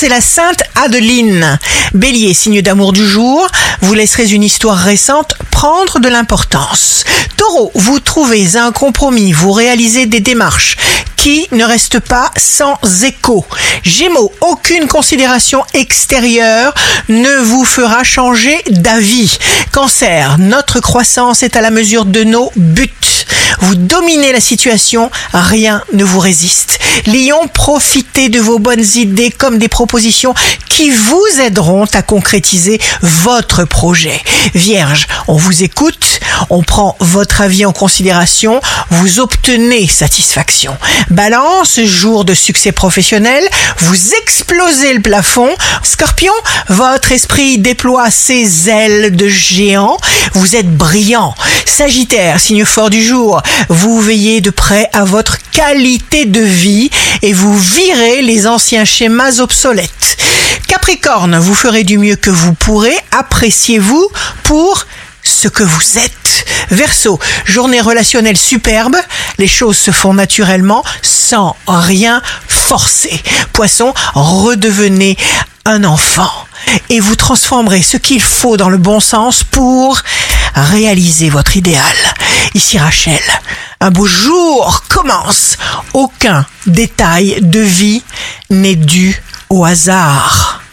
c'est la Sainte Adeline. Bélier, signe d'amour du jour, vous laisserez une histoire récente prendre de l'importance. Taureau, vous trouvez un compromis, vous réalisez des démarches qui ne restent pas sans écho. Gémeaux, aucune considération extérieure ne vous fera changer d'avis. Cancer, notre croissance est à la mesure de nos buts. Vous dominez la situation, rien ne vous résiste. Lion, profitez de vos bonnes idées comme des propositions qui vous aideront à concrétiser votre projet. Vierge, on vous écoute, on prend votre avis en considération, vous obtenez satisfaction. Balance, jour de succès professionnel, vous explosez le plafond. Scorpion, votre esprit déploie ses ailes de géant, vous êtes brillant. Sagittaire, signe fort du jour, vous veillez de près à votre qualité de vie et vous virez les anciens schémas obsolètes. Capricorne, vous ferez du mieux que vous pourrez, appréciez-vous pour ce que vous êtes. Verseau, journée relationnelle superbe, les choses se font naturellement sans rien forcer. Poisson, redevenez un enfant et vous transformerez ce qu'il faut dans le bon sens pour réaliser votre idéal. Ici Rachel, un beau jour commence. Aucun détail de vie n'est dû au hasard.